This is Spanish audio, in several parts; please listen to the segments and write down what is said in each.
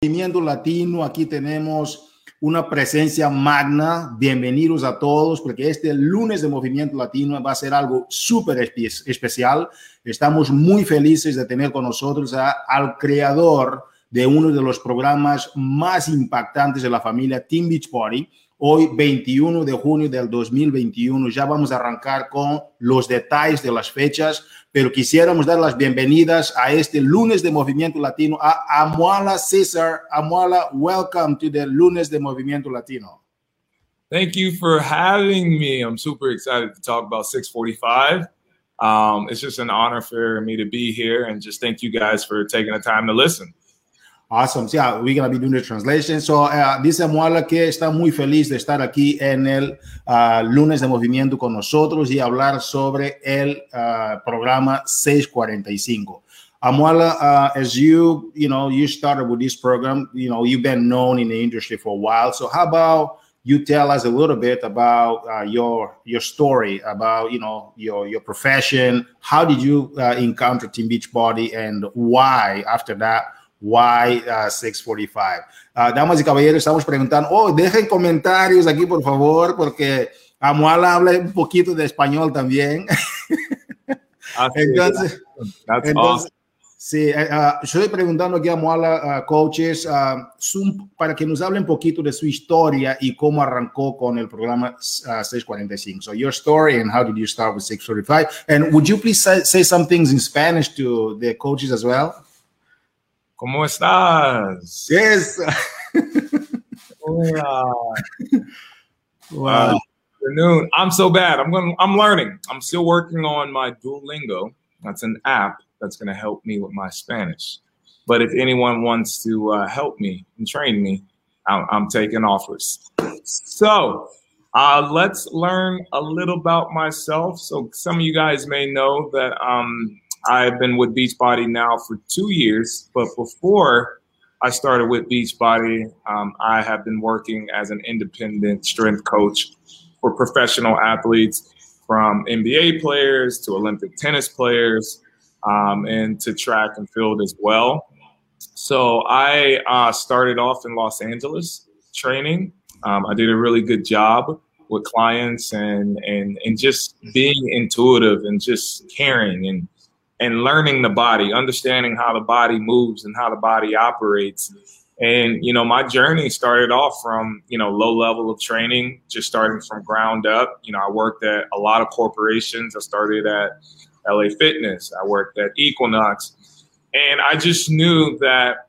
Movimiento Latino, aquí tenemos una presencia magna. Bienvenidos a todos, porque este lunes de Movimiento Latino va a ser algo súper especial. Estamos muy felices de tener con nosotros al creador de uno de los programas más impactantes de la familia, Team Beach Party Hoy, 21 de junio del 2021, ya vamos a arrancar con los detalles de las fechas, pero quisiéramos dar las bienvenidas a este lunes de Movimiento Latino a Amuala César. Amuala, welcome to the lunes de Movimiento Latino. Thank you for having me. I'm super excited to talk about 645. Um, it's just an honor for me to be here and just thank you guys for taking the time to listen. Awesome. Yeah, we're going to be doing the translation. So, uh, dice Amuala que está muy feliz de estar aquí en el uh, lunes de movimiento con nosotros y hablar sobre el uh, programa 645. Amuala, uh, as you, you know, you started with this program, you know, you've been known in the industry for a while. So, how about you tell us a little bit about uh, your your story, about you know your your profession. How did you uh, encounter Team Beachbody, and why after that? Why uh, 645. Uh, damas y caballeros, estamos preguntando, oh, dejen comentarios aquí, por favor, porque Amuala habla un poquito de español también. Ah, entonces, That's entonces awesome. sí, uh, estoy preguntando aquí a Amuala, uh, coaches, su- para que nos hable un poquito de su historia y cómo arrancó con el programa uh, 645. So, your story and how did you start with 645? And would you please say, say some things in Spanish to the coaches as well? ¿Cómo estás? Yes. Hola. Wow. Uh, afternoon. I'm so bad. I'm going. I'm learning. I'm still working on my Duolingo. That's an app that's going to help me with my Spanish. But if anyone wants to uh, help me and train me, I'm, I'm taking offers. So uh, let's learn a little about myself. So some of you guys may know that um, I've been with Beachbody now for two years. But before I started with Beachbody, um, I have been working as an independent strength coach for professional athletes from NBA players to Olympic tennis players um, and to track and field as well. So I uh, started off in Los Angeles training. Um, I did a really good job with clients and, and, and just being intuitive and just caring and, and learning the body, understanding how the body moves and how the body operates. And you know, my journey started off from you know low level of training, just starting from ground up. You know, I worked at a lot of corporations. I started at LA Fitness. I worked at Equinox, and I just knew that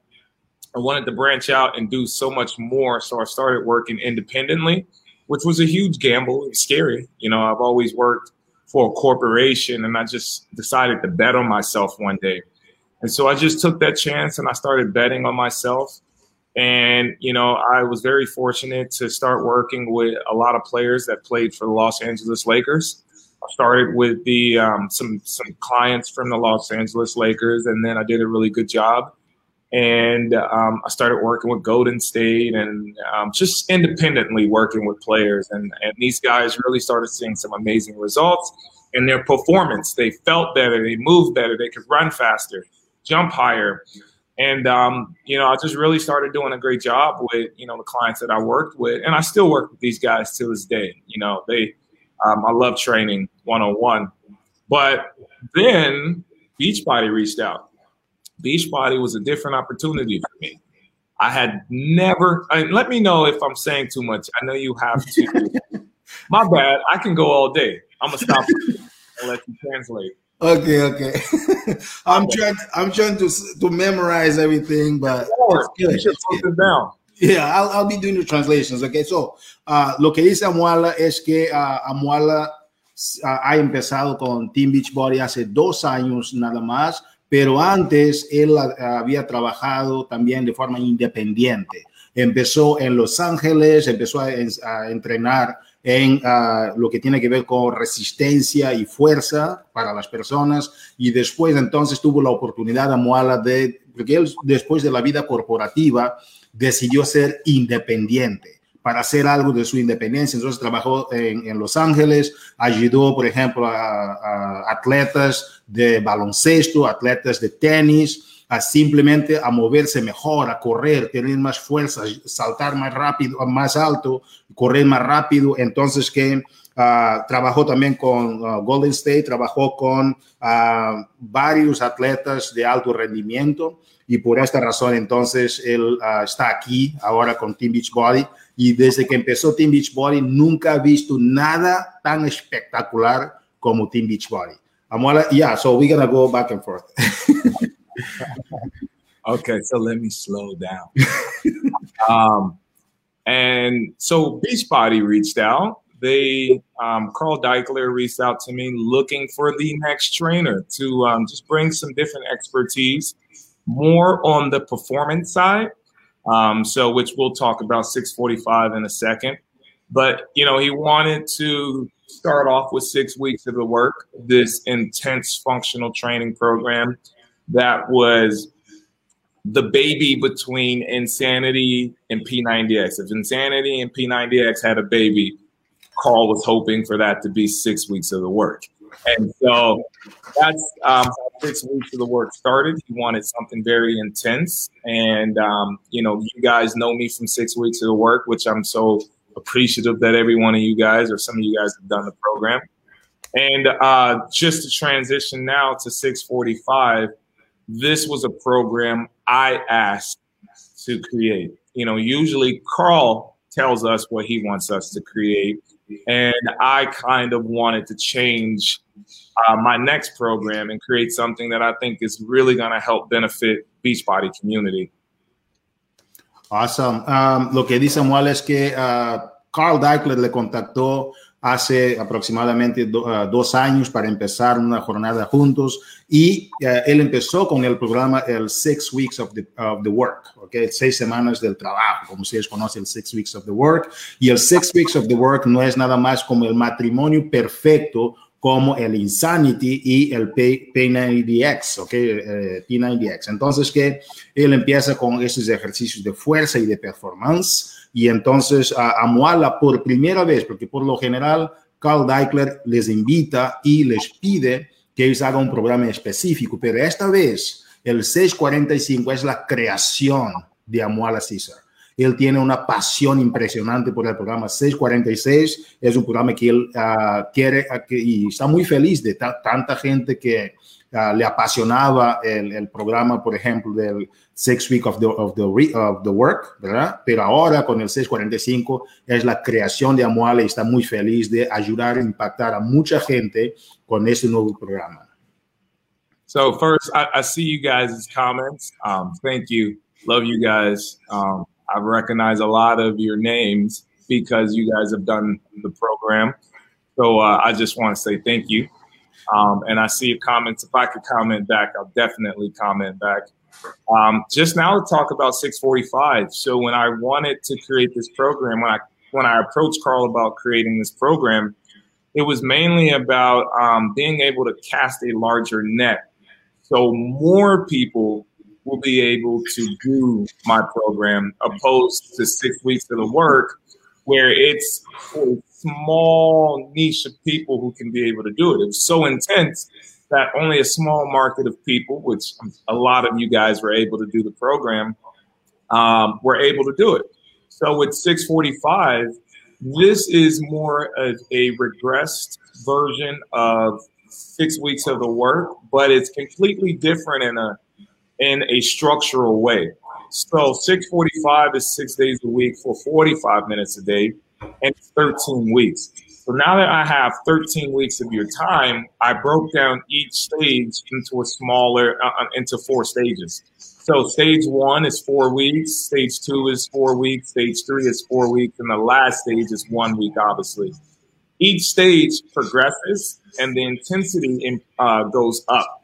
I wanted to branch out and do so much more. So I started working independently, which was a huge gamble. It was scary. You know, I've always worked for a corporation, and I just decided to bet on myself one day. And so I just took that chance and I started betting on myself. And, you know, I was very fortunate to start working with a lot of players that played for the Los Angeles Lakers. I started with the um, some some clients from the Los Angeles Lakers, and then I did a really good job. And um, I started working with Golden State and um, just independently working with players. And, and these guys really started seeing some amazing results in their performance. They felt better, they moved better, they could run faster, jump higher. And um, you know, I just really started doing a great job with you know the clients that I worked with, and I still work with these guys to this day. You know, they um, I love training one on one. But then Beachbody reached out. Beachbody was a different opportunity for me. I had never. And let me know if I'm saying too much. I know you have to. My bad. I can go all day. I'm gonna stop and let you translate. Okay, okay. I'm trying. I'm trying to to memorize everything, but it's you good. should put this down. Yeah, I'll, I'll be doing the translations. Okay, so uh, lo que dice Amuala es que uh, Amuala uh, ha empezado con Team Beachbody hace dos años nada más, pero antes él había trabajado también de forma independiente. Empezó en Los Ángeles, empezó a, a entrenar en uh, lo que tiene que ver con resistencia y fuerza para las personas y después entonces tuvo la oportunidad Amuala de, porque él después de la vida corporativa decidió ser independiente para hacer algo de su independencia. Entonces trabajó en, Los Ángeles, ayudó, por ejemplo, a, atletas de baloncesto, atletas de tenis, a simplemente a moverse mejor, a correr, tener más fuerza, saltar más rápido, más alto, correr más rápido. Entonces que uh, trabajó también con uh, Golden State, trabajó con uh, varios atletas de alto rendimiento y por esta razón entonces él está aquí ahora con Team Beachbody y desde que empezó Team Beachbody nunca ha visto nada tan espectacular como Team Beachbody. Amuala, yeah, so we're gonna go back and forth. okay, so let me slow down. um, and so Beachbody reached out. They, um, Carl Deichler reached out to me looking for the next trainer to um, just bring some different expertise, more on the performance side. Um, so, which we'll talk about 645 in a second. But, you know, he wanted to start off with six weeks of the work, this intense functional training program that was the baby between Insanity and P90X. If Insanity and P90X had a baby, Carl was hoping for that to be six weeks of the work. And so that's um, six weeks of the work started. He wanted something very intense. And, um, you know, you guys know me from six weeks of the work, which I'm so appreciative that every one of you guys or some of you guys have done the program. And uh, just to transition now to 645, this was a program I asked to create. You know, usually Carl tells us what he wants us to create. And I kind of wanted to change uh, my next program and create something that I think is really going to help benefit Beachbody community. Awesome. Um, lo que dice Samuel es que uh, Carl Deichler le contactó hace aproximadamente do, uh, dos años para empezar una jornada juntos y uh, él empezó con el programa el Six Weeks of the, of the Work, okay? seis semanas del trabajo, como ustedes conocen el Six Weeks of the Work. Y el Six Weeks of the Work no es nada más como el matrimonio perfecto como el Insanity y el P90X, ¿ok? Eh, P90X. Entonces que él empieza con esos ejercicios de fuerza y de performance y entonces a, a Moala por primera vez, porque por lo general Carl Deichler les invita y les pide que ellos hagan un programa específico, pero esta vez el 645 es la creación de Amuala César. Él tiene una pasión impresionante por el programa 646. Es un programa que él uh, quiere uh, que, y está muy feliz de ta tanta gente que uh, le apasionaba el, programa, por ejemplo, del Six Week of the, of, the, of the Work, ¿verdad? Pero ahora con el 645 es la creación de Amuala y está muy feliz de ayudar a impactar a mucha gente con este nuevo programa. So first, I, I see you guys' comments. Um, thank you. Love you guys. Um, I've recognized a lot of your names because you guys have done the program. So uh, I just want to say thank you. Um, and I see comments. If I could comment back, I'll definitely comment back. Um, just now to talk about 645. So when I wanted to create this program, when I when I approached Carl about creating this program, it was mainly about um, being able to cast a larger net, so more people will be able to do my program opposed to six weeks of the work where it's a small niche of people who can be able to do it. It was so intense that only a small market of people, which a lot of you guys were able to do the program, um, were able to do it. So with 645, this is more of a regressed version of six weeks of the work, but it's completely different in a in a structural way. So 645 is six days a week for 45 minutes a day, and 13 weeks. So now that I have 13 weeks of your time, I broke down each stage into a smaller, uh, uh, into four stages. So stage one is four weeks, stage two is four weeks, stage three is four weeks, and the last stage is one week, obviously. Each stage progresses and the intensity in, uh, goes up.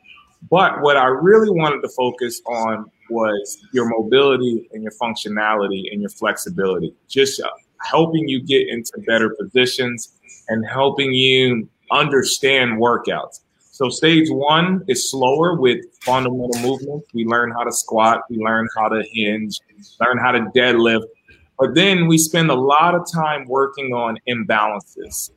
But what I really wanted to focus on was your mobility and your functionality and your flexibility, just helping you get into better positions and helping you understand workouts. So stage one is slower with fundamental movements. We learn how to squat, we learn how to hinge, learn how to deadlift. But then we spend a lot of time working on imbalances.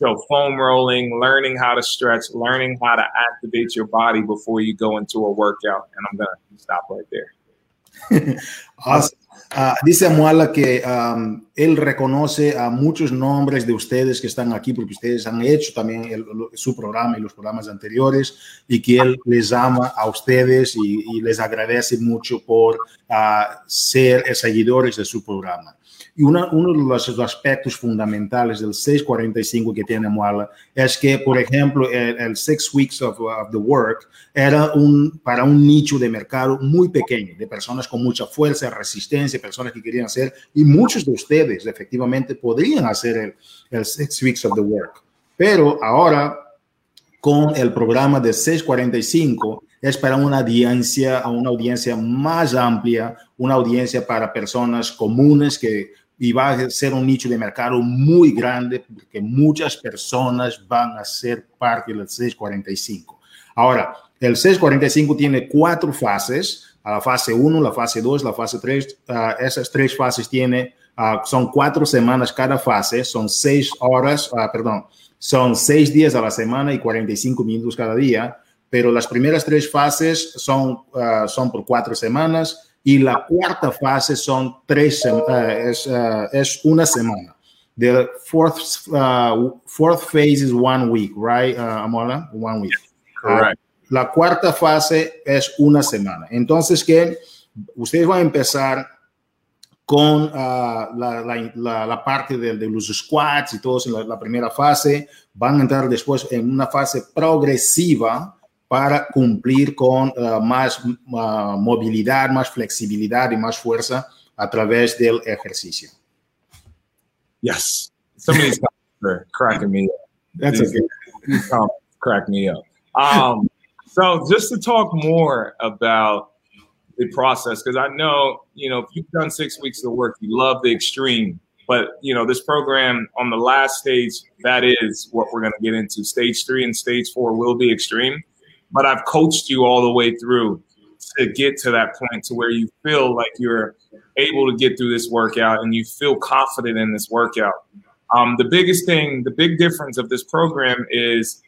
So foam rolling, learning how to stretch, learning how to activate your body before you go into a workout. And I'm gonna stop right there. awesome. Uh, dice Muala que um, él reconoce a muchos nombres de ustedes que están aquí porque ustedes han hecho también el, su programa y los programas anteriores y que él les ama a ustedes y, y les agradece mucho por uh, ser seguidores de su programa. Y una, uno de los aspectos fundamentales del 645 que tiene Muala es que, por ejemplo, el, el Six Weeks of, of, the Work era un, para un nicho de mercado muy pequeño, de personas con mucha fuerza, resistencia, personas que querían hacer, y muchos de ustedes efectivamente podrían hacer el, el Six Weeks of the Work. Pero ahora, con el programa de 645, es para una audiencia, una audiencia más amplia, una audiencia para personas comunes que y va a ser un nicho de mercado muy grande porque muchas personas van a ser parte del 645. Ahora, el 645 tiene cuatro fases, la fase 1, la fase 2, la fase 3, uh, esas tres fases tiene, uh, son cuatro semanas cada fase, son seis horas, uh, perdón, son seis días a la semana y 45 minutos cada día, pero las primeras tres fases son, son por cuatro semanas, y la cuarta fase son tres, uh, es, uh, es, una semana. The fourth, uh, fourth phase is one week, right, Amola? One week. Correct. la cuarta fase es una semana. Entonces, que ustedes van a empezar con la, la, la, la, parte de, de, los squats y todo en la primera fase, van a entrar después en una fase progresiva para cumplir con uh, más uh, movilidad, más flexibilidad y más fuerza a través del ejercicio. Yes. Somebody's cracking me up. That's okay. Crack me up. Um, so just to talk more about the process, because I know, you know, if you've done six weeks of work, you love the extreme. But you know, this program on the last stage, that is what we're going to get into. Stage three and stage four will be extreme but I've coached you all the way through to get to that point to where you feel like you're able to get through this workout and you feel confident in this workout. Um, the biggest thing, the big difference of this program is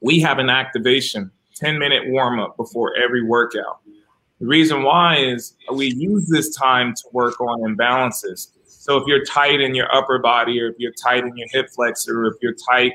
we have an activation, 10 minute warm up before every workout. The reason why is we use this time to work on imbalances. So if you're tight in your upper body, or if you're tight in your hip flexor, or if you're tight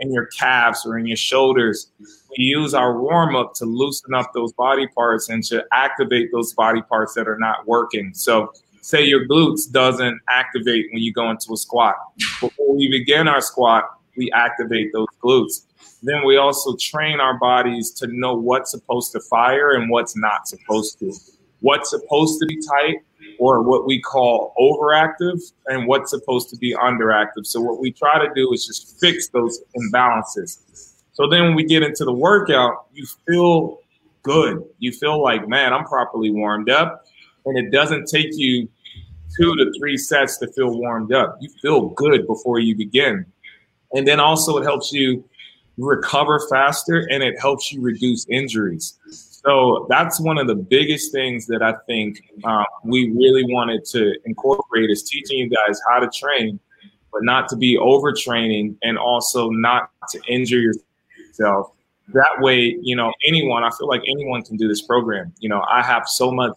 in your calves or in your shoulders, we use our warm up to loosen up those body parts and to activate those body parts that are not working. So, say your glutes doesn't activate when you go into a squat. Before we begin our squat, we activate those glutes. Then we also train our bodies to know what's supposed to fire and what's not supposed to. What's supposed to be tight or what we call overactive and what's supposed to be underactive. So what we try to do is just fix those imbalances. So then when we get into the workout, you feel good. You feel like, man, I'm properly warmed up. And it doesn't take you two to three sets to feel warmed up. You feel good before you begin. And then also it helps you recover faster and it helps you reduce injuries. So that's one of the biggest things that I think um, we really wanted to incorporate is teaching you guys how to train, but not to be overtraining and also not to injure yourself. That way, you know, anyone, I feel like anyone can do this program. You know, I have so much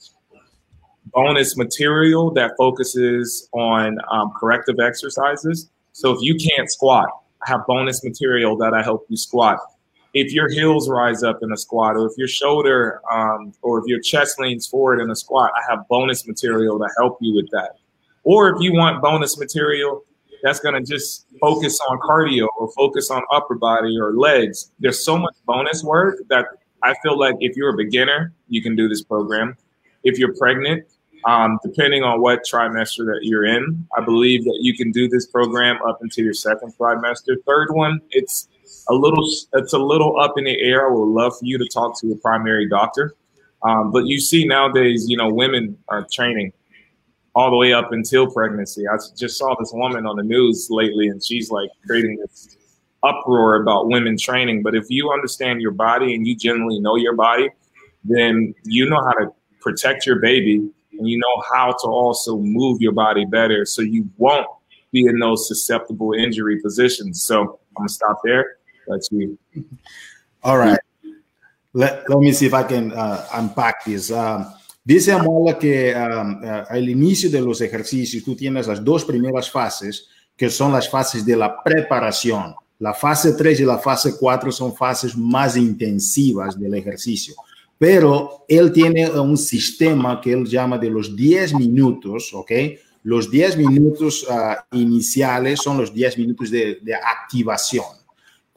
bonus material that focuses on um, corrective exercises. So if you can't squat, I have bonus material that I help you squat if your heels rise up in a squat, or if your shoulder um, or if your chest leans forward in a squat, I have bonus material to help you with that. Or if you want bonus material that's going to just focus on cardio or focus on upper body or legs, there's so much bonus work that I feel like if you're a beginner, you can do this program. If you're pregnant, um, depending on what trimester that you're in, I believe that you can do this program up until your second trimester. Third one, it's a little it's a little up in the air. I would love for you to talk to a primary doctor. Um, but you see nowadays, you know, women are training all the way up until pregnancy. I just saw this woman on the news lately, and she's like creating this uproar about women training. But if you understand your body and you generally know your body, then you know how to protect your baby and you know how to also move your body better so you won't be in those susceptible injury positions. So I'm gonna stop there. Let's see. All right. Let, let me see if I can uh, unpack this. Um, dice Amola que um, uh, al inicio de los ejercicios tú tienes las dos primeras fases, que son las fases de la preparación. La fase 3 y la fase 4 son fases más intensivas del ejercicio. Pero él tiene un sistema que él llama de los 10 minutos, ¿ok? Los 10 minutos uh, iniciales son los 10 minutos de, de activación.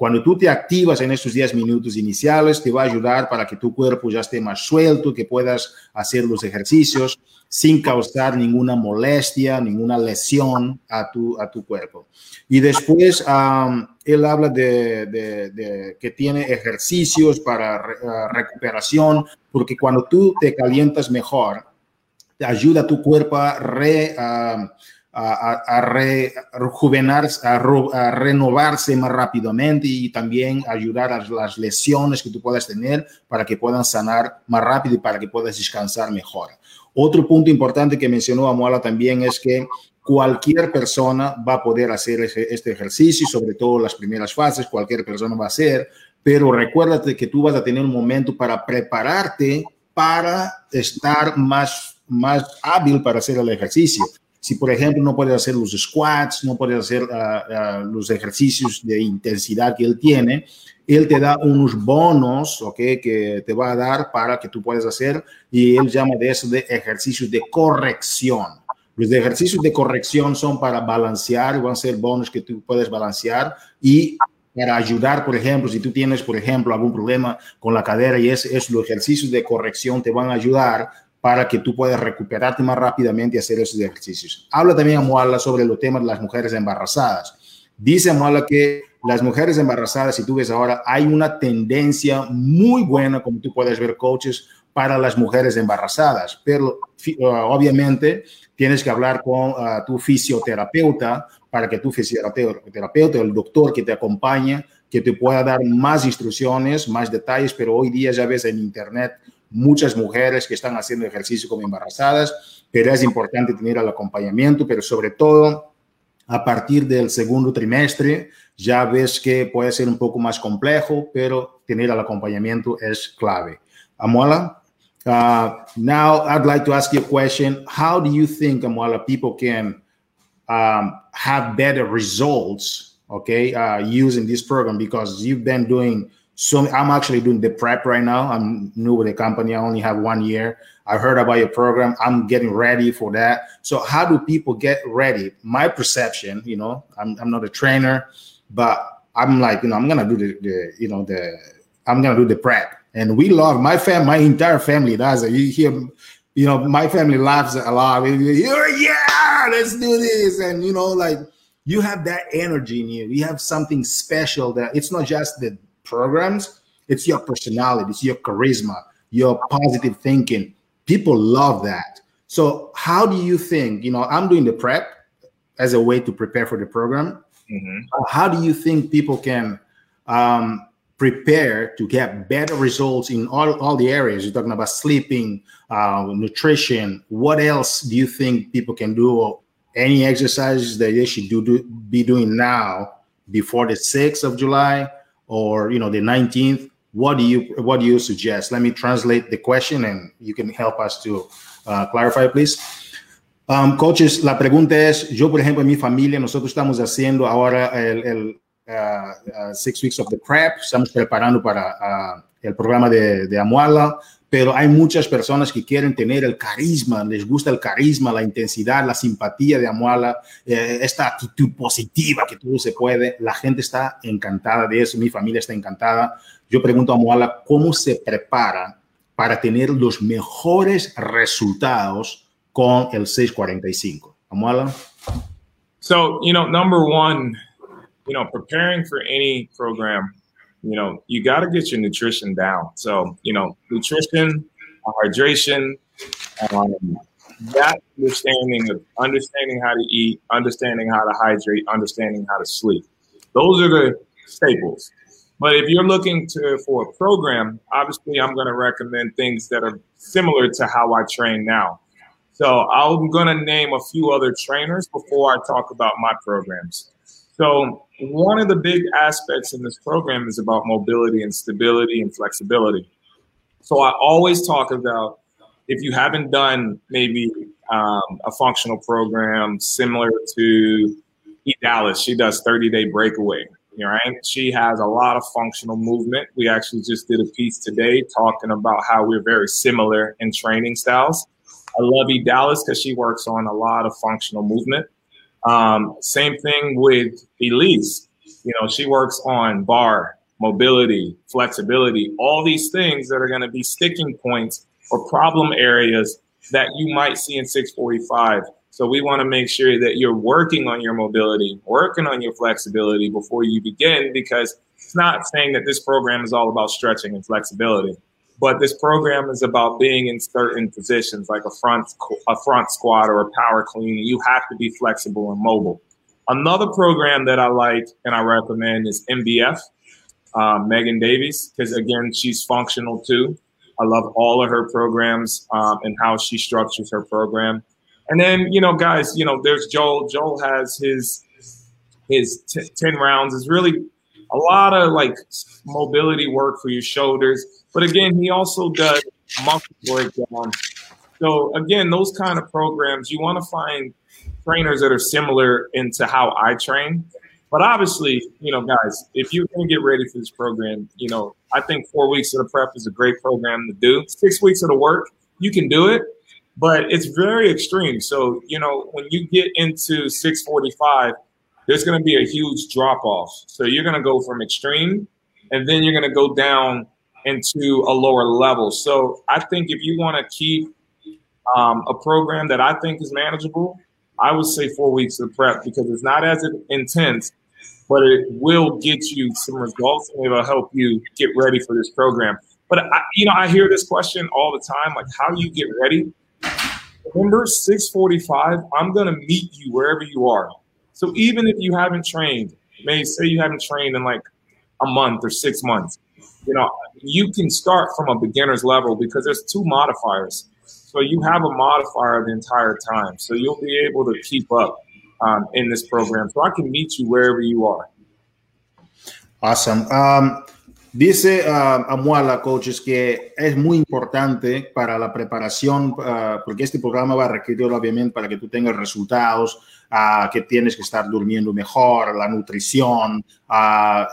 Cuando tú te activas en esos 10 minutos iniciales, te va a ayudar para que tu cuerpo ya esté más suelto, que puedas hacer los ejercicios sin causar ninguna molestia, ninguna lesión a tu, a tu cuerpo. Y después um, él habla de, de, de, que tiene ejercicios para re, uh, recuperación, porque cuando tú te calientas mejor, te ayuda a tu cuerpo a re... Uh, a, a, re, rejuvenarse, a, a, renovarse más rápidamente y también ayudar a las lesiones que tú puedas tener para que puedan sanar más rápido y para que puedas descansar mejor. Otro punto importante que mencionó Amuala también es que cualquier persona va a poder hacer este ejercicio, sobre todo las primeras fases, cualquier persona va a hacer, pero recuérdate que tú vas a tener un momento para prepararte para estar más, más hábil para hacer el ejercicio. Si, por ejemplo, no puedes hacer los squats, no puedes hacer uh, uh, los ejercicios de intensidad que él tiene, él te da unos bonos, ¿ok? Que te va a dar para que tú puedas hacer y él llama de eso de ejercicios de corrección. Los ejercicios de corrección son para balancear, van a ser bonos que tú puedes balancear y para ayudar, por ejemplo, si tú tienes, por ejemplo, algún problema con la cadera y es, es los ejercicios de corrección te van a ayudar para que tú puedas recuperarte más rápidamente y hacer esos ejercicios. Habla también a Moala sobre los temas de las mujeres embarazadas. Dice Moala que las mujeres embarazadas, si tú ves ahora, hay una tendencia muy buena, como tú puedes ver, coaches, para las mujeres embarazadas, pero uh, obviamente tienes que hablar con uh, tu fisioterapeuta para que tu fisioterapeuta, el doctor que te acompaña, que te pueda dar más instrucciones, más detalles, pero hoy día ya ves en internet muchas mujeres que están haciendo ejercicio como embarazadas, pero es importante tener el acompañamiento, pero sobre todo a partir del segundo trimestre ya ves que puede ser un poco más complejo, pero tener el acompañamiento es clave. Amola, uh, now I'd like to ask you a question. How do you think, Amola, people can um, have better results, okay, uh, using this program? Because you've been doing so I'm actually doing the prep right now. I'm new with the company. I only have one year. I heard about your program. I'm getting ready for that. So how do people get ready? My perception, you know, I'm, I'm not a trainer, but I'm like, you know, I'm gonna do the, the you know, the I'm gonna do the prep. And we love my fam, my entire family does it. You hear, you know, my family laughs a lot. Yeah, let's do this. And you know, like you have that energy in you. You have something special that it's not just the programs, it's your personality, it's your charisma, your positive thinking. People love that. So, how do you think? You know, I'm doing the prep as a way to prepare for the program. Mm-hmm. How do you think people can um, prepare to get better results in all, all the areas? You're talking about sleeping, uh, nutrition. What else do you think people can do? Any exercises that they should do, do be doing now before the 6th of July or you know the 19th what do you what do you suggest? Let me translate the question and you can help us to uh, clarify please. Um, coaches la pregunta es yo por ejemplo en mi familia nosotros estamos haciendo ahora el, el six weeks of the prep estamos preparando para el programa de, de Amuala pero hay muchas personas que quieren tener el carisma, les gusta el carisma, la intensidad, la simpatía de Amuala, eh, esta actitud positiva que todo se puede. La gente está encantada de eso, mi familia está encantada. Yo pregunto a Amuala cómo se prepara para tener los mejores resultados con el 645. Amuala. So, you know, number one, you know, preparing for any program you know, you got to get your nutrition down. So, you know, nutrition, hydration, um, that understanding of understanding how to eat, understanding how to hydrate, understanding how to sleep. Those are the staples. But if you're looking to for a program, obviously I'm going to recommend things that are similar to how I train now. So I'm going to name a few other trainers before I talk about my programs. So one of the big aspects in this program is about mobility and stability and flexibility. So I always talk about if you haven't done maybe um, a functional program similar to E. Dallas, she does 30 day breakaway. Right? She has a lot of functional movement. We actually just did a piece today talking about how we're very similar in training styles. I love E. Dallas because she works on a lot of functional movement. Um, same thing with Elise. You know, she works on bar, mobility, flexibility, all these things that are going to be sticking points or problem areas that you might see in 645. So we want to make sure that you're working on your mobility, working on your flexibility before you begin, because it's not saying that this program is all about stretching and flexibility, but this program is about being in certain positions, like a front a front squat or a power clean. You have to be flexible and mobile. Another program that I like and I recommend is MBF, uh, Megan Davies, because again, she's functional too. I love all of her programs um, and how she structures her program. And then, you know, guys, you know, there's Joel. Joel has his his t- 10 rounds is really a lot of like mobility work for your shoulders. But again, he also does muscle breakdown. So again, those kind of programs, you want to find trainers that are similar into how I train. But obviously, you know, guys, if you're going to get ready for this program, you know, I think four weeks of the prep is a great program to do. Six weeks of the work, you can do it, but it's very extreme. So, you know, when you get into 645, there's going to be a huge drop off. So you're going to go from extreme and then you're going to go down into a lower level. So I think if you want to keep um, a program that I think is manageable, I would say four weeks of prep because it's not as intense, but it will get you some results and it'll help you get ready for this program. But I, you know, I hear this question all the time, like how do you get ready? Remember, 645, I'm gonna meet you wherever you are. So even if you haven't trained, may say you haven't trained in like a month or six months, you know, you can start from a beginner's level because there's two modifiers. So you have a modifier the entire time. So you'll be able to keep up um, in this program. So I can meet you wherever you are. Awesome. Um, dice uh, Amuala, coaches, que es muy importante para la preparación, uh, porque este programa va a requerir obviamente para que tú tengas resultados, uh, que tienes que estar durmiendo mejor, la nutrición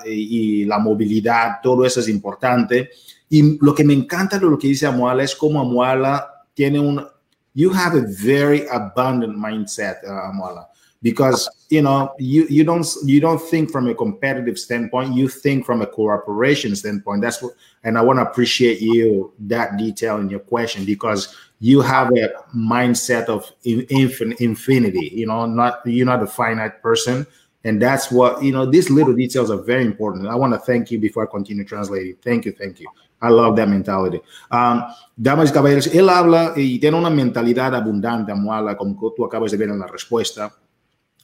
y, y, la movilidad, todo eso es importante. Y lo que me encanta de lo que dice Amuala es cómo Amuala tiene un, you have a very abundant mindset, Amuala, because you know you you don't you don't think from a competitive standpoint. You think from a cooperation standpoint. That's what, and I want to appreciate you that detail in your question because you have a mindset of infin- infinity. You know, not you're not a finite person. And that's what, you know, these little details are very important. I want to thank you before I continue translating. Thank you, thank you. I love that mentality. Um, damas y caballeros, él habla y tiene una mentalidad abundante, Amuala, como tú acabas de ver en la respuesta.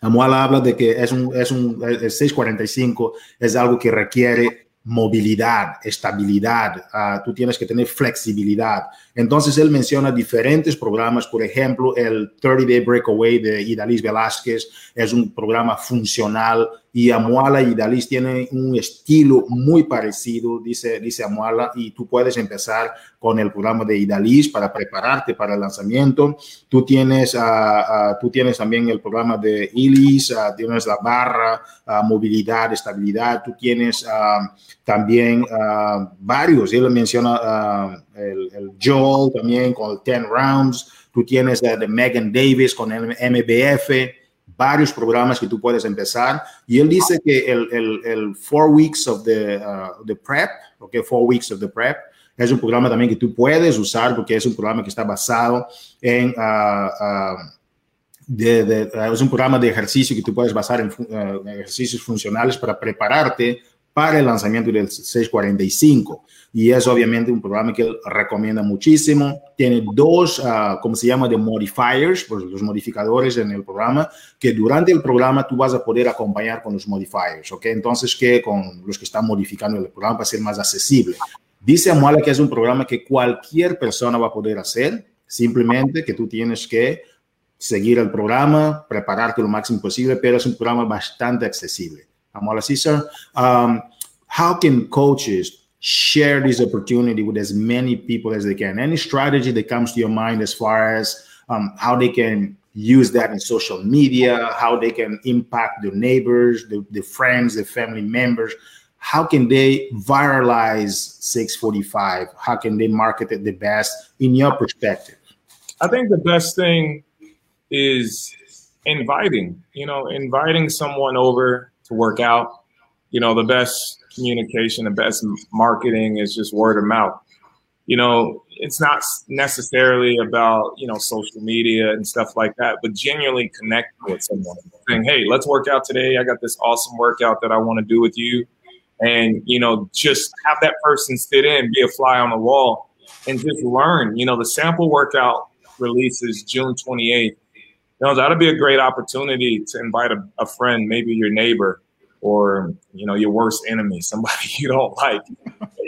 Amuala habla de que es un, es un el 645 es algo que requiere movilidad, estabilidad, uh, tú tienes que tener flexibilidad. Entonces él menciona diferentes programas, por ejemplo, el 30 Day Breakaway de Idalis Velázquez es un programa funcional y Amuala y Dalis tienen un estilo muy parecido, dice, dice Amuala, y tú puedes empezar con el programa de Idalis para prepararte para el lanzamiento. Tú tienes, uh, tú tienes también el programa de Ilis, uh, tienes la barra, movilidad, estabilidad, tú tienes también varios, él menciona el, el, Joel también con el 10 Rounds, tú tienes de Megan Davis con el MBF, varios programas que tú puedes empezar. Y él dice que el, el, four weeks of the, uh, the prep, okay, four weeks of the prep, es un programa también que tú puedes usar porque es un programa que está basado en... Uh, uh, es un programa de ejercicio que tú puedes basar en ejercicios funcionales para prepararte para el lanzamiento del 645. Y es obviamente un programa que él recomienda muchísimo. Tiene dos, uh, como se llama, de modifiers, pues los modificadores en el programa, que durante el programa tú vas a poder acompañar con los modifiers, ¿ok? Entonces, que con los que están modificando el programa va a ser más accesible. Dice Amuala que es un programa que cualquier persona va a poder hacer, simplemente que tú tienes que seguir el programa, prepararte lo máximo posible, pero es un programa bastante accesible. Amola Cesar, um, how can coaches share this opportunity with as many people as they can? Any strategy that comes to your mind as far as um, how they can use that in social media, how they can impact their neighbors, the, the friends, the family members? How can they viralize 645? How can they market it the best in your perspective? I think the best thing is inviting, you know, inviting someone over to work out. You know, the best communication, the best marketing is just word of mouth. You know, it's not necessarily about, you know, social media and stuff like that, but genuinely connecting with someone saying, Hey, let's work out today. I got this awesome workout that I want to do with you. And, you know, just have that person sit in, be a fly on the wall and just learn. You know, the sample workout releases June 28th you know, that'll be a great opportunity to invite a, a friend, maybe your neighbor or, you know, your worst enemy, somebody you don't like.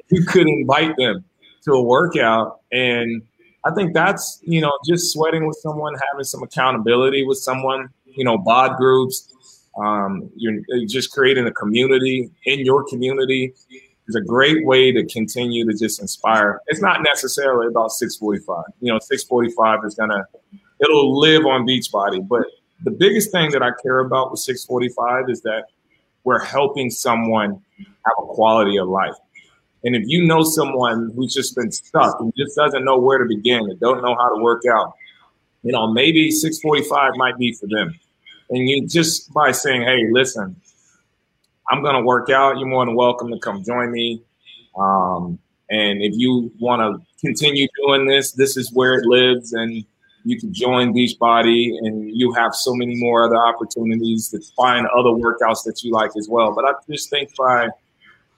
you could invite them to a workout. And I think that's, you know, just sweating with someone, having some accountability with someone, you know, bod groups. Um, you're, you're just creating a community in your community is a great way to continue to just inspire. It's not necessarily about 645. You know, 645 is going to it'll live on Beachbody. But the biggest thing that I care about with 645 is that we're helping someone have a quality of life. And if you know someone who's just been stuck and just doesn't know where to begin and don't know how to work out, you know, maybe 645 might be for them. And you just by saying, hey, listen, I'm going to work out, you're more than welcome to come join me. Um, and if you want to continue doing this, this is where it lives. And you can join Beachbody and you have so many more other opportunities to find other workouts that you like as well. But I just think by,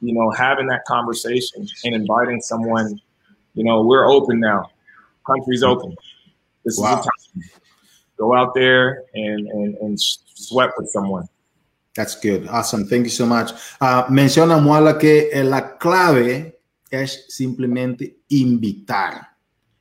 you know, having that conversation and inviting someone, you know, we're open now. Country's open. This wow. is the time. Go out there and, and, and sweat with someone. That's good. Awesome. Thank you so much. Uh, menciona Muala que la clave es simplemente invitar.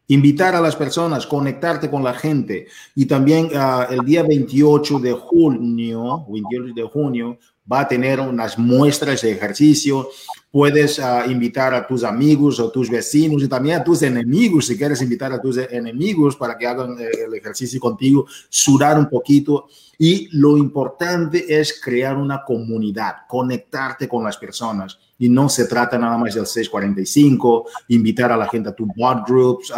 Invitar a las personas, conectarte con la gente. Y también uh, el día 28 de junio, 28 de junio, va a tener unas muestras de ejercicio. Puedes uh, invitar a tus amigos o tus vecinos y también a tus enemigos, si quieres invitar a tus enemigos para que hagan eh, el ejercicio contigo, sudar un poquito. Y lo importante es crear una comunidad, conectarte con las personas y no se trata nada más del 645, invitar a la gente a tu bot groups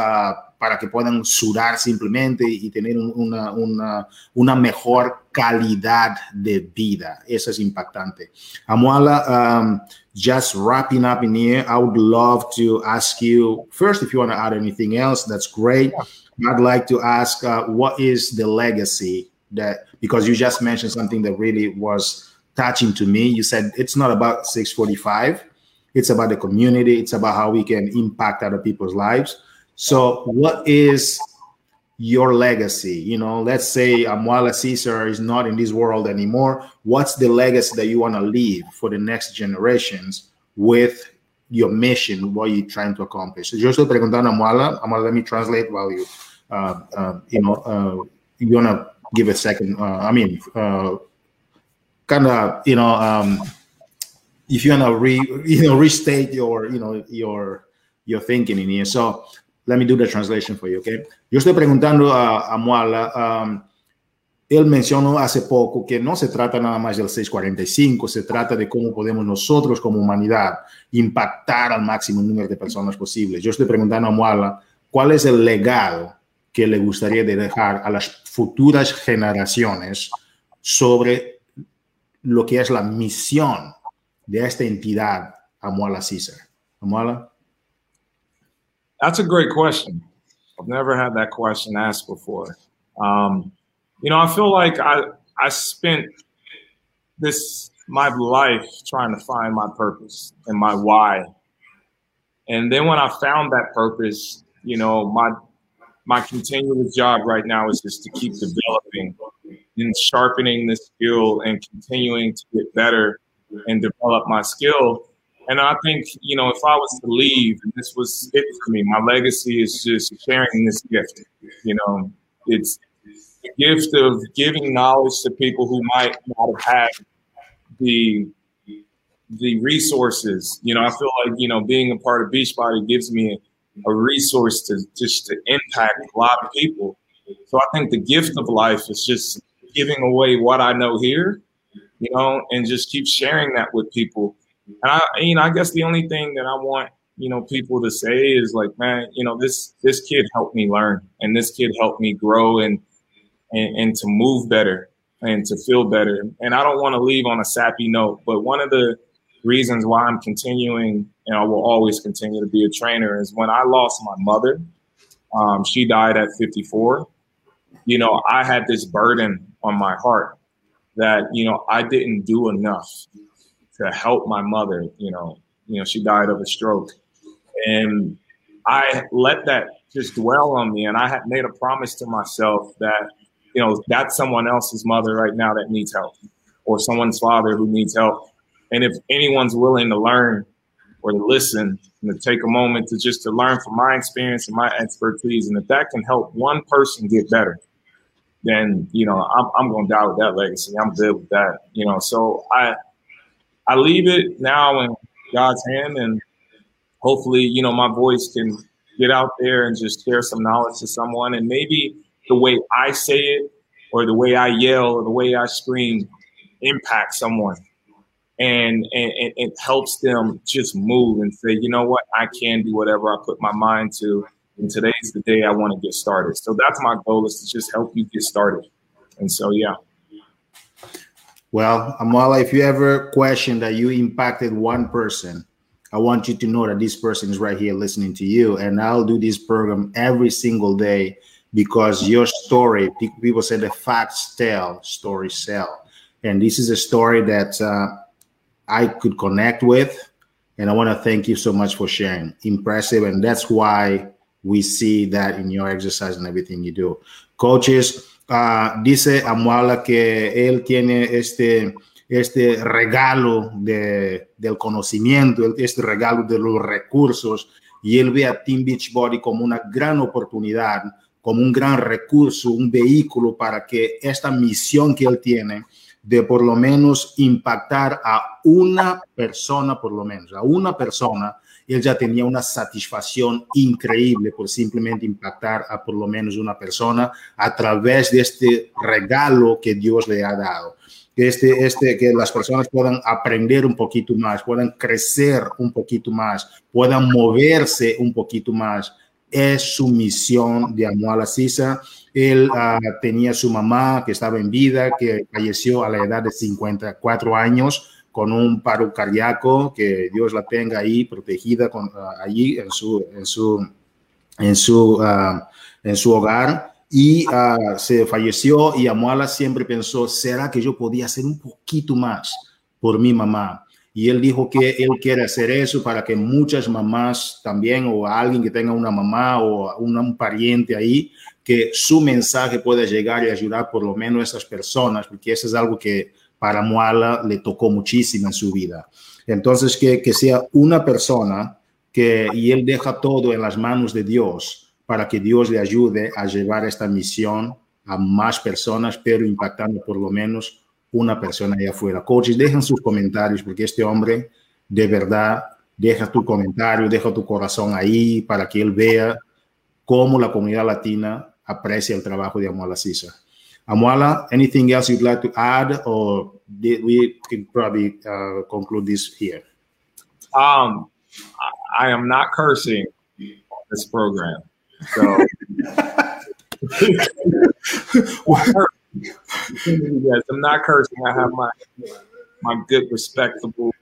para que puedan sudar simplemente y tener una, una, una, mejor calidad de vida. Eso es impactante. Amuala, um, just wrapping up in here, I would love to ask you first if you want to add anything else, that's great. I'd like to ask uh, what is the legacy that because you just mentioned something that really was touching to me. You said it's not about 645, it's about the community, it's about how we can impact other people's lives. So, what is your legacy? You know, let's say Amwala Caesar is not in this world anymore. What's the legacy that you want to leave for the next generations with your mission, what you're trying to accomplish? Yo estoy preguntando a Amwala. Amwala, let me translate while you, uh, uh, you know, uh, you want to give a second, uh, I mean, uh, kind of you know um, if you want to re you know restate your you know your your thinking in here. So let me do the translation for you, okay? Yo estoy preguntando a, a Muala. Um, él mencionó hace poco que no se trata nada más del 645, se trata de cómo podemos nosotros como humanidad impactar al máximo número de personas posible. Yo estoy preguntando a Muala, ¿cuál es el legado que le gustaría dejar a las futuras generaciones sobre lo que es la misión de esta entidad, Amuala Caesar? Amuala? That's a great question. I've never had that question asked before. Um, you know, I feel like I I spent this my life trying to find my purpose and my why. And then when I found that purpose, you know, my my continuous job right now is just to keep developing in sharpening the skill and continuing to get better and develop my skill. And I think, you know, if I was to leave, and this was it for me, my legacy is just sharing this gift. You know, it's the gift of giving knowledge to people who might not have had the the resources. You know, I feel like you know being a part of Beachbody gives me a, a resource to just to impact a lot of people. So I think the gift of life is just giving away what I know here, you know, and just keep sharing that with people. And I, you know, I guess the only thing that I want, you know, people to say is like, man, you know, this this kid helped me learn, and this kid helped me grow and and, and to move better and to feel better. And I don't want to leave on a sappy note, but one of the reasons why I'm continuing and I will always continue to be a trainer is when I lost my mother. Um, she died at 54. You know, I had this burden on my heart that you know I didn't do enough to help my mother. You know, you know she died of a stroke, and I let that just dwell on me. And I had made a promise to myself that you know that's someone else's mother right now that needs help, or someone's father who needs help. And if anyone's willing to learn or to listen and to take a moment to just to learn from my experience and my expertise, and if that can help one person get better, then you know I'm I'm to die with that legacy. I'm good with that. You know, so I I leave it now in God's hand, and hopefully, you know, my voice can get out there and just share some knowledge to someone, and maybe the way I say it, or the way I yell, or the way I scream, impact someone. And, and, and it helps them just move and say, you know what, I can do whatever I put my mind to and today's the day I want to get started. So that's my goal is to just help you get started. And so, yeah. Well, Amala, if you ever question that you impacted one person, I want you to know that this person is right here listening to you. And I'll do this program every single day because your story, people say the facts tell, stories sell. And this is a story that uh, I could connect with. And I want to thank you so much for sharing. Impressive. And that's why we see that in your exercise and everything you do. Coaches, uh, dice Amuala que él tiene este, este regalo de, del conocimiento, este regalo de los recursos, y él ve a Team Beachbody como una gran oportunidad, como un gran recurso, un vehículo para que esta misión que él tiene de por lo menos impactar a una persona, por lo menos, a una persona, él ya tenía una satisfacción increíble por simplemente impactar a por lo menos una persona a través de este regalo que Dios le ha dado. Este, este, que las personas puedan aprender un poquito más, puedan crecer un poquito más, puedan moverse un poquito más. Es su misión de Amuala Sisa. Él uh, tenía su mamá que estaba en vida, que falleció a la edad de 54 años con un paro cardíaco, que Dios la tenga ahí protegida con, allí en su, en su, en su, uh, en su hogar. Y uh, se falleció y Amuala siempre pensó, ¿será que yo podía hacer un poquito más por mi mamá? Y él dijo que él quiere hacer eso para que muchas mamás también o alguien que tenga una mamá o un, un pariente ahí, que su mensaje pueda llegar y ayudar por lo menos a esas personas, porque eso es algo que para Moala le tocó muchísimo en su vida. Entonces, que, que sea una persona que, y él deja todo en las manos de Dios para que Dios le ayude a llevar esta misión a más personas, pero impactando por lo menos una persona allá afuera. Coaches, dejen sus comentarios porque este hombre de verdad deja tu comentario, deja tu corazón ahí para que él vea cómo la comunidad latina aprecia el trabajo de Amola Cisa. Amwala, anything else you'd like to add, or we can probably uh, conclude this here? Um, I am not cursing on this program. So, yes, I'm not cursing. I have my my good, respectable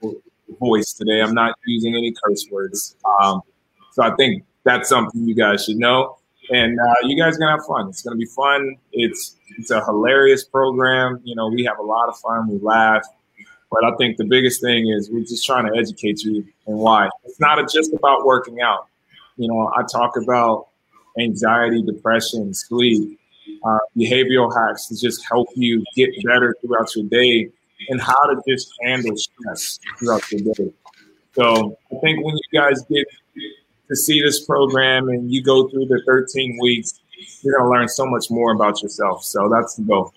voice today. I'm not using any curse words. Um, so I think that's something you guys should know and uh, you guys are gonna have fun. It's gonna be fun. It's it's a hilarious program. You know, we have a lot of fun. We laugh, but I think the biggest thing is we're just trying to educate you and why. It's not just about working out. You know, I talk about anxiety, depression, sleep, uh, behavioral hacks to just help you get better throughout your day and how to just handle stress throughout your day. So I think when you guys get to see this program and you go through the 13 weeks, you're going to learn so much more about yourself. So that's the goal.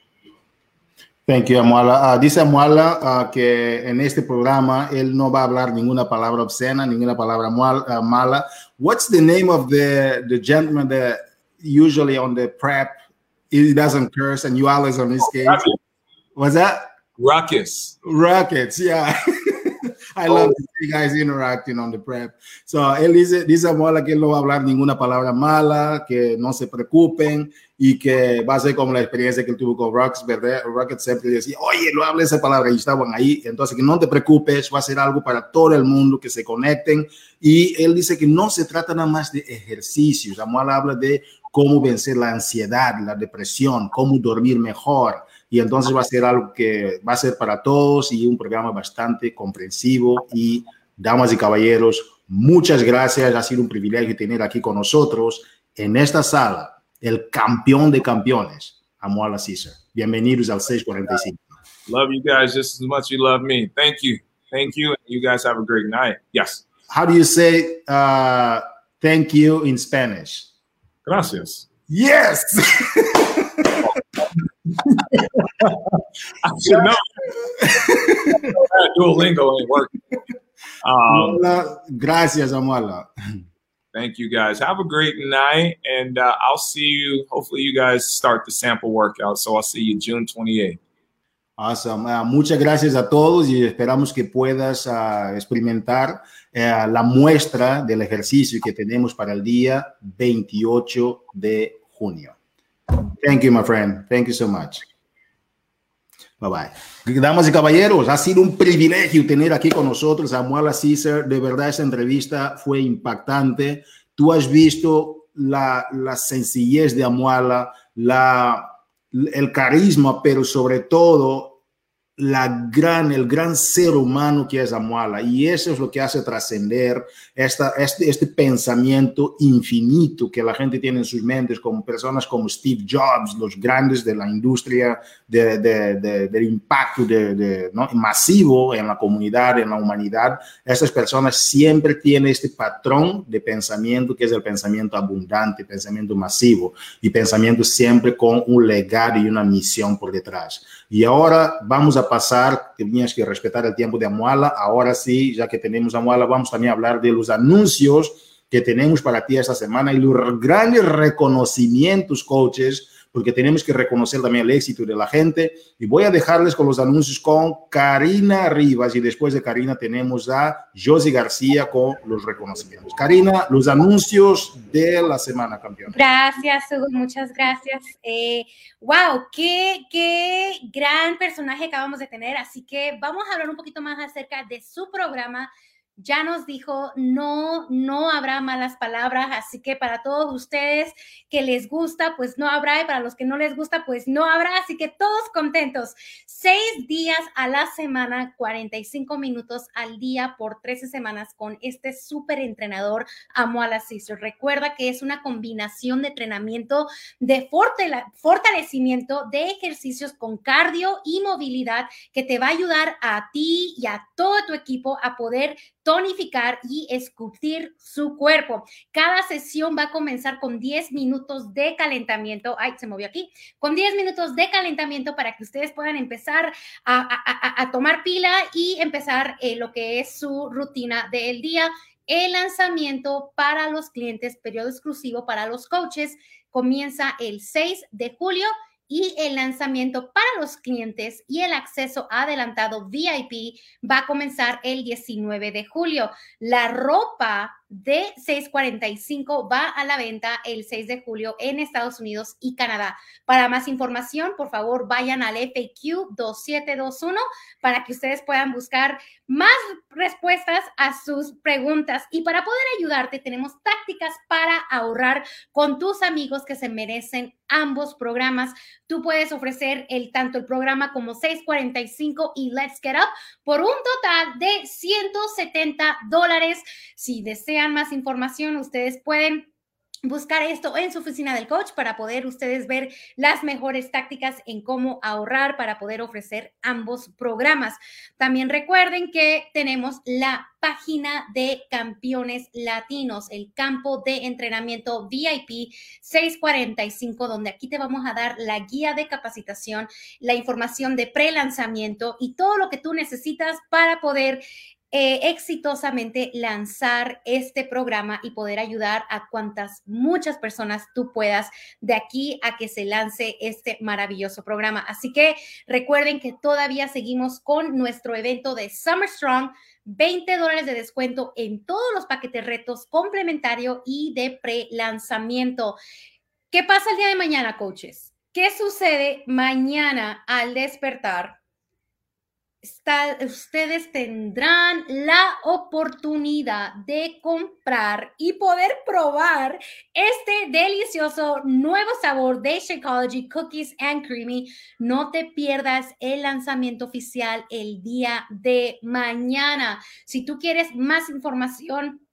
Thank you, Amuala. Uh, dice Amuala uh, que en este programa él no va a hablar ninguna palabra obscena, ninguna palabra mal, uh, mala. What's the name of the, the gentleman that usually on the prep he doesn't curse and you always on his case? What's that? Ruckus. Ruckus, yeah. I love oh. to see guys interacting on the prep. So, él dice, dice Amuala que él no va a hablar ninguna palabra mala, que no se preocupen y que va a ser como la experiencia que él tuvo con Rockets, ¿verdad? Rockets siempre decía, oye, no hable esa palabra y estaban ahí. Entonces, que no te preocupes, va a ser algo para todo el mundo, que se conecten. Y él dice que no se trata nada más de ejercicios. Amuala habla de cómo vencer la ansiedad, la depresión, cómo dormir mejor, y entonces va a ser algo que va a ser para todos y un programa bastante comprensivo y damas y caballeros, muchas gracias, ha sido un privilegio tener aquí con nosotros en esta sala el campeón de campeones, Amuala César. Bienvenidos al 645. Love you guys just as much you love me. Thank you. Thank you. You guys have a great night. Yes. How do you say uh, thank you in Spanish? Gracias. Yes. I should know. Duolingo ain't working. Um, Gracias, Amuala. Thank you guys. Have a great night, and uh, I'll see you. Hopefully, you guys start the sample workout. So I'll see you June 28th. Awesome. Uh, muchas gracias a todos y esperamos que puedas uh, experimentar uh, la muestra del ejercicio que tenemos para el día 28 de junio. Thank you, my friend. Thank you so much. Bye bye. Damas y caballeros, ha sido un privilegio tener aquí con nosotros a Muala Caesar. De verdad, esa entrevista fue impactante. Tú has visto la, la sencillez de Amuala, la, el carisma, pero sobre todo la gran, el gran ser humano que es Amuala. Y eso es lo que hace trascender este, este pensamiento infinito que la gente tiene en sus mentes, como personas como Steve Jobs, los grandes de la industria de, de, del impacto de, ¿no? masivo en la comunidad, en la humanidad. Estas personas siempre tienen este patrón de pensamiento que es el pensamiento abundante, pensamiento masivo y pensamiento siempre con un legado y una misión por detrás. Y ahora vamos a pasar, tenías que respetar el tiempo de Amuala, ahora sí, ya que tenemos Amuala, vamos también a hablar de los anuncios que tenemos para ti esta semana y los grandes reconocimientos, coaches, porque tenemos que reconocer también el éxito de la gente. Y voy a dejarles con los anuncios con Karina Rivas y después de Karina tenemos a Josie García con los reconocimientos. Karina, los anuncios de la semana, campeón. Gracias, Hugo, muchas gracias. Eh, wow, qué, qué gran personaje acabamos de tener. Así que vamos a hablar un poquito más acerca de su programa ya nos dijo, no, no habrá malas palabras, así que para todos ustedes que les gusta, pues no habrá, y para los que no les gusta, pues no habrá, así que todos contentos. Seis días a la semana, 45 minutos al día por 13 semanas con este súper entrenador Amo a la Recuerda que es una combinación de entrenamiento de fortalecimiento de ejercicios con cardio y movilidad que te va a ayudar a ti y a todo tu equipo a poder tonificar y esculpir su cuerpo. Cada sesión va a comenzar con 10 minutos de calentamiento. Ay, se movió aquí. Con 10 minutos de calentamiento para que ustedes puedan empezar a, tomar pila y empezar eh, lo que es su rutina del día. El lanzamiento para los clientes, periodo exclusivo para los coaches, comienza el 6 de julio y el lanzamiento para los clientes y el acceso adelantado VIP va a comenzar el 19 de julio. La ropa de 645 va a la venta el 6 de julio en Estados Unidos y Canadá. Para más información, por favor, vayan al FAQ 2721 para que ustedes puedan buscar más respuestas a sus preguntas. Y para poder ayudarte, tenemos tácticas para ahorrar con tus amigos que se merecen ambos programas. Tú puedes ofrecer el tanto el programa como 645 y Let's Get Up por un total de 170 dólares. Si más información, ustedes pueden buscar esto en su oficina del coach para poder ustedes ver las mejores tácticas en cómo ahorrar para poder ofrecer ambos programas. También recuerden que tenemos la página de campeones latinos, el campo de entrenamiento VIP 645, donde aquí te vamos a dar la guía de capacitación, la información de pre-lanzamiento y todo lo que tú necesitas para poder eh, exitosamente lanzar este programa y poder ayudar a cuantas muchas personas tú puedas de aquí a que se lance este maravilloso programa. Así que recuerden que todavía seguimos con nuestro evento de Summer Strong. 20 dólares de descuento en todos los paquetes retos complementario y de pre-lanzamiento. ¿Qué pasa el día de mañana, coaches? ¿Qué sucede mañana al despertar? Ustedes tendrán la oportunidad de comprar y poder probar este delicioso nuevo sabor de Shakeology Cookies and Creamy. No te pierdas el lanzamiento oficial el día de mañana. Si tú quieres más información,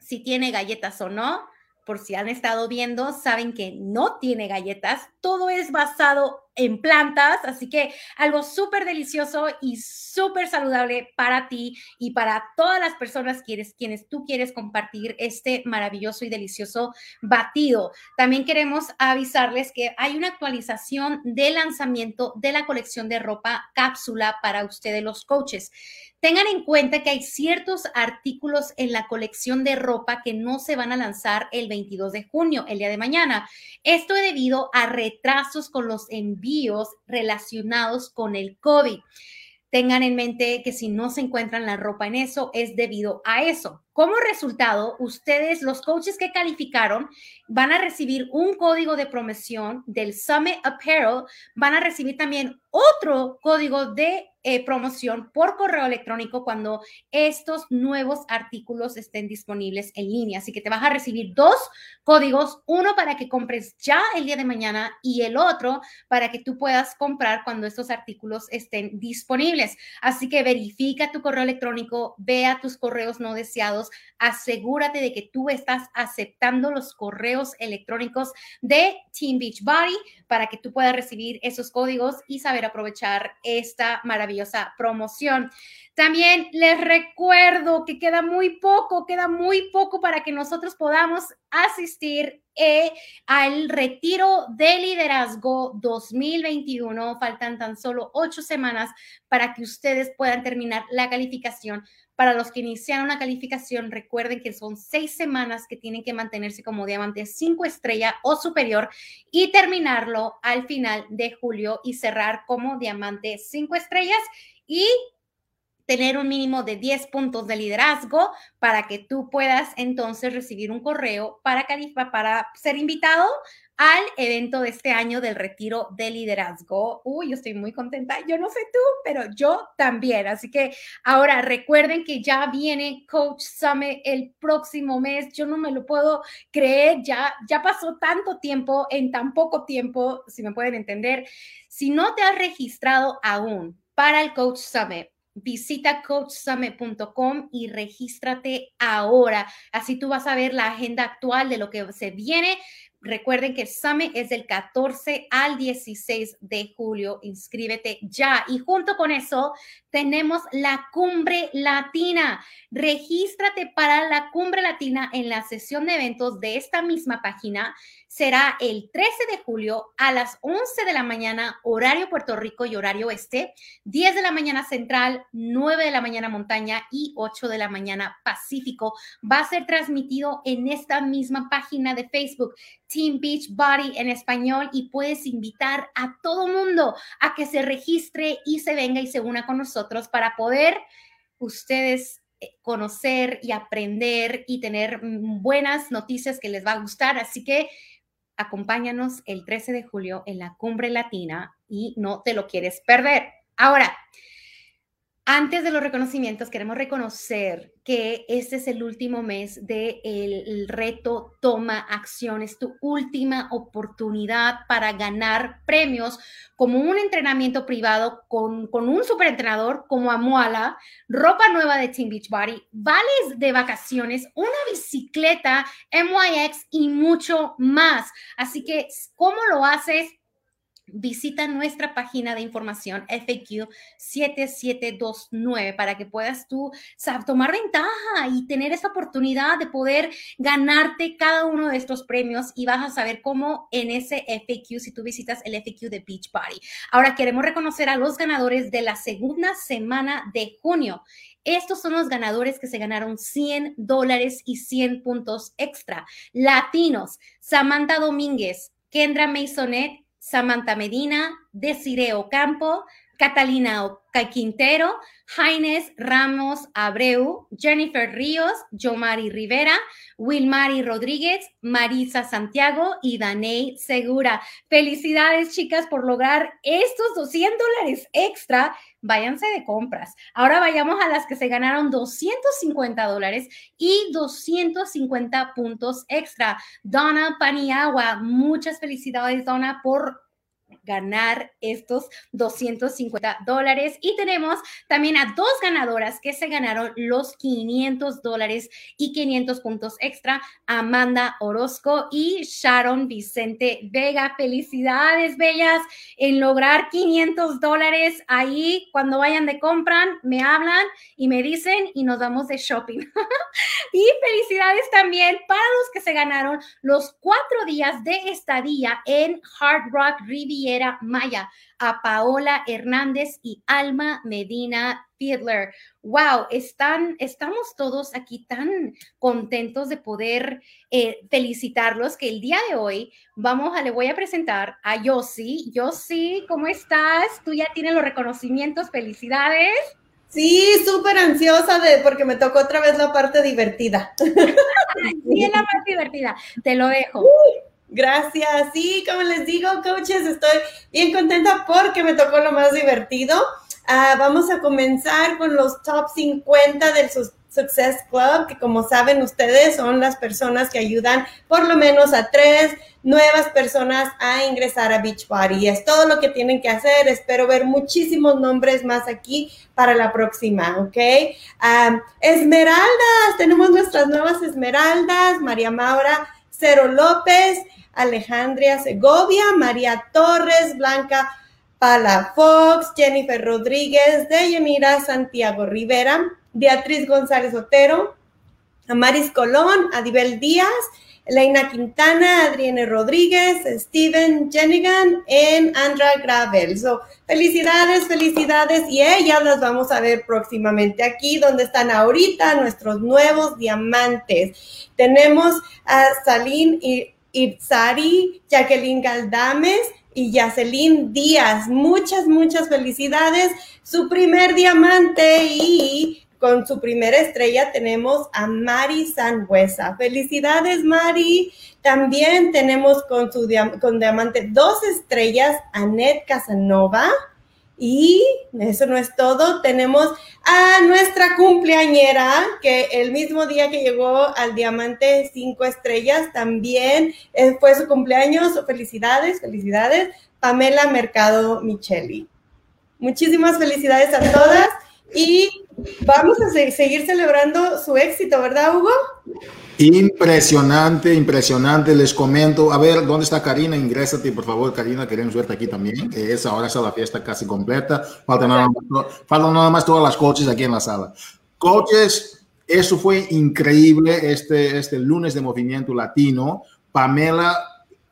si tiene galletas o no, por si han estado viendo, saben que no tiene galletas. Todo es basado en plantas, así que algo súper delicioso y súper saludable para ti y para todas las personas quienes, quienes tú quieres compartir este maravilloso y delicioso batido. También queremos avisarles que hay una actualización de lanzamiento de la colección de ropa cápsula para ustedes los coaches. Tengan en cuenta que hay ciertos artículos en la colección de ropa que no se van a lanzar el 22 de junio, el día de mañana. Esto es debido a retrasos con los envíos relacionados con el COVID. Tengan en mente que si no se encuentran la ropa en eso, es debido a eso. Como resultado, ustedes, los coaches que calificaron, van a recibir un código de promoción del Summit Apparel, van a recibir también otro código de eh, promoción por correo electrónico cuando estos nuevos artículos estén disponibles en línea. Así que te vas a recibir dos códigos, uno para que compres ya el día de mañana y el otro para que tú puedas comprar cuando estos artículos estén disponibles. Así que verifica tu correo electrónico, vea tus correos no deseados, asegúrate de que tú estás aceptando los correos electrónicos de Team Beach Body para que tú puedas recibir esos códigos y saber aprovechar esta maravillosa promoción. También les recuerdo que queda muy poco, queda muy poco para que nosotros podamos asistir eh, al retiro de liderazgo 2021. Faltan tan solo ocho semanas para que ustedes puedan terminar la calificación para los que iniciaron una calificación, recuerden que son seis semanas que tienen que mantenerse como diamante cinco estrella o superior y terminarlo al final de julio y cerrar como diamante cinco estrellas y tener un mínimo de 10 puntos de liderazgo para que tú puedas entonces recibir un correo para, para ser invitado al evento de este año del retiro de liderazgo. Uy, yo estoy muy contenta. Yo no sé tú, pero yo también. Así que ahora recuerden que ya viene Coach Summit el próximo mes. Yo no me lo puedo creer. Ya, ya pasó tanto tiempo en tan poco tiempo, si me pueden entender. Si no te has registrado aún para el Coach Summit, visita coachsummit.com y regístrate ahora. Así tú vas a ver la agenda actual de lo que se viene. Recuerden que el Summit es del 14 al 16 de julio. Inscríbete ya. Y junto con eso, tenemos la Cumbre Latina. Regístrate para la Cumbre Latina en la sesión de eventos de esta misma página será el 13 de julio a las 11 de la mañana, horario Puerto Rico y horario este, 10 de la mañana central, 9 de la mañana montaña y 8 de la mañana pacífico. Va a ser transmitido en esta misma página de Facebook, Team Beach Body en español, y puedes invitar a todo mundo a que se registre y se venga y se una con nosotros para poder ustedes eh, conocer y aprender y tener mm, buenas noticias que les va a gustar. Así que acompáñanos el 13 de julio en la Cumbre Latina y no te lo quieres perder. Ahora, Antes de los reconocimientos, queremos reconocer que este es el último mes del el reto Toma Acción. Es tu última oportunidad para ganar premios como un entrenamiento privado con, con un superentrenador como Amuala, ropa nueva de Team Beachbody, vales de vacaciones, una bicicleta MYX y mucho más. Así que, ¿cómo lo haces? Visita nuestra página de información FAQ 7729 para que puedas tú tomar ventaja y tener esa oportunidad de poder ganarte cada uno de estos premios y vas a saber cómo en ese FAQ si tú visitas el FAQ de Beach Party. Ahora queremos reconocer a los ganadores de la segunda semana de junio. Estos son los ganadores que se ganaron 100 dólares y 100 puntos extra. Latinos, Samantha Domínguez, Kendra Maisonet Samantha Medina, Desiree Ocampo, Catalina Quintero, Jaines Ramos Abreu, Jennifer Ríos, Yomari Rivera, Wilmari Rodríguez, Marisa Santiago y Daney Segura. Felicidades, chicas, por lograr estos 200 dólares extra. Váyanse de compras. Ahora vayamos a las que se ganaron 250 dólares y 250 puntos extra. Donna Paniagua, muchas felicidades, Donna, por ganar estos 250 dólares. Y tenemos también a dos ganadoras que se ganaron los 500 dólares y 500 puntos extra, Amanda Orozco y Sharon Vicente Vega. Felicidades, bellas, en lograr 500 dólares. Ahí, cuando vayan de compran, me hablan y me dicen y nos vamos de shopping. y felicidades también para los que se ganaron los cuatro días de estadía en Hard Rock Riviera Maya, a Paola Hernández y Alma Medina Fiedler. Wow, están, estamos todos aquí tan contentos de poder eh, felicitarlos que el día de hoy vamos a, le voy a presentar a Yossi. Yossi, ¿cómo estás? Tú ya tienes los reconocimientos, felicidades. Sí, súper ansiosa de porque me tocó otra vez la parte divertida. sí, es la más divertida. Te lo dejo. Gracias. Sí, como les digo, coaches, estoy bien contenta porque me tocó lo más divertido. Ah, vamos a comenzar con los top 50 del Success Club, que como saben ustedes son las personas que ayudan por lo menos a tres nuevas personas a ingresar a Beachbody. Es todo lo que tienen que hacer. Espero ver muchísimos nombres más aquí para la próxima, ¿ok? Esmeraldas, tenemos nuestras nuevas esmeraldas, María Maura Cero López, Alejandria Segovia, María Torres, Blanca Palafox, Jennifer Rodríguez, Deyanira Santiago Rivera, Beatriz González Otero, Amaris Colón, Adibel Díaz, Elena Quintana, Adrienne Rodríguez, Steven Jenigan y Andra Gravel. So, felicidades, felicidades y ellas las vamos a ver próximamente aquí donde están ahorita nuestros nuevos diamantes. Tenemos a Saline y Itzari, Jacqueline Galdames y Yacelín Díaz. Muchas, muchas felicidades. Su primer diamante y con su primera estrella tenemos a Mari Sanhuesa. Felicidades, Mari. También tenemos con su con diamante dos estrellas, Anet Casanova. Y eso no es todo, tenemos a nuestra cumpleañera, que el mismo día que llegó al Diamante 5 Estrellas, también eh, fue su cumpleaños. Felicidades, felicidades, Pamela Mercado Micheli. Muchísimas felicidades a todas y vamos a seguir celebrando su éxito, ¿verdad, Hugo? Impresionante, impresionante. Les comento, a ver, ¿dónde está Karina? Ingrésate, por favor, Karina, queremos verte aquí también, es ahora está la fiesta casi completa. Falta nada, más, faltan más todas las coaches aquí en la sala. Coaches, eso fue increíble este, este lunes de movimiento latino. Pamela,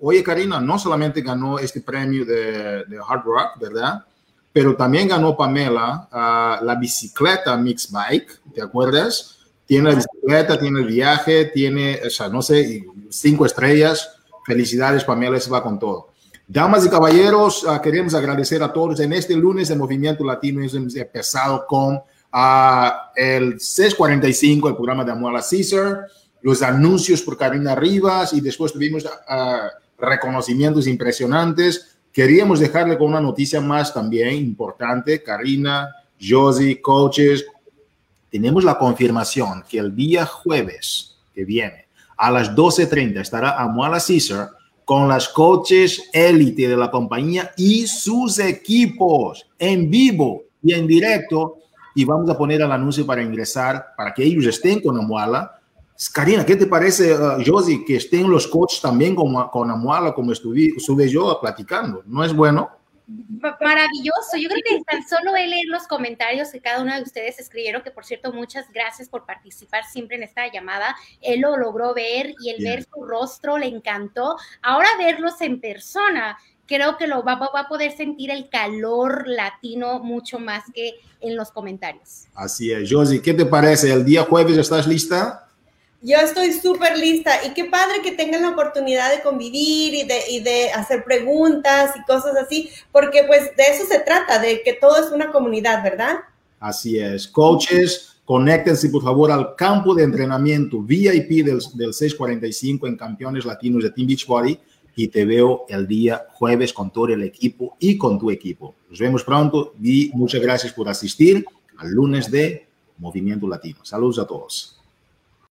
oye, Karina, no solamente ganó este premio de, Hard Rock, ¿verdad? Pero también ganó Pamela uh, la bicicleta Mix Bike, ¿te acuerdas? Tiene la bicicleta, tiene el viaje, tiene, o sea, no sé, cinco estrellas. Felicidades, Pamela, eso va con todo. Damas y caballeros, uh, queremos agradecer a todos. En este lunes de Movimiento Latino hemos empezado con uh, el 645, el programa de Amuela Caesar, los anuncios por Karina Rivas y después tuvimos reconocimientos impresionantes. Queríamos dejarle con una noticia más también importante. Karina Josie, coaches, tenemos la confirmación que el día jueves que viene a las 12.30 estará Amuala Caesar con las coaches élite de la compañía y sus equipos en vivo y en directo. Y vamos a poner el anuncio para ingresar, para que ellos estén con Amuala. Karina, ¿qué te parece, uh, Josie, que estén los coaches también con, con Amuala, como estuve, estuve yo platicando? ¿No es bueno? Maravilloso. Yo creo que tan solo he leer los comentarios que cada uno de ustedes escribieron, que por cierto, muchas gracias por participar siempre en esta llamada. Él lo logró ver y el ver su rostro le encantó. Ahora verlos en persona, creo que lo va, va, a poder sentir el calor latino mucho más que en los comentarios. Así es. Josie, ¿qué te parece? ¿El día jueves estás lista? Yo estoy súper lista y qué padre que tengan la oportunidad de convivir y de, hacer preguntas y cosas así, porque pues de eso se trata, de que todo es una comunidad, ¿verdad? Así es. Coaches, conéctense por favor al campo de entrenamiento VIP del, del 645 en Campeones Latinos de Team Beachbody y te veo el día jueves con todo el equipo y con tu equipo. Nos vemos pronto y muchas gracias por asistir al lunes de Movimiento Latino. Saludos a todos.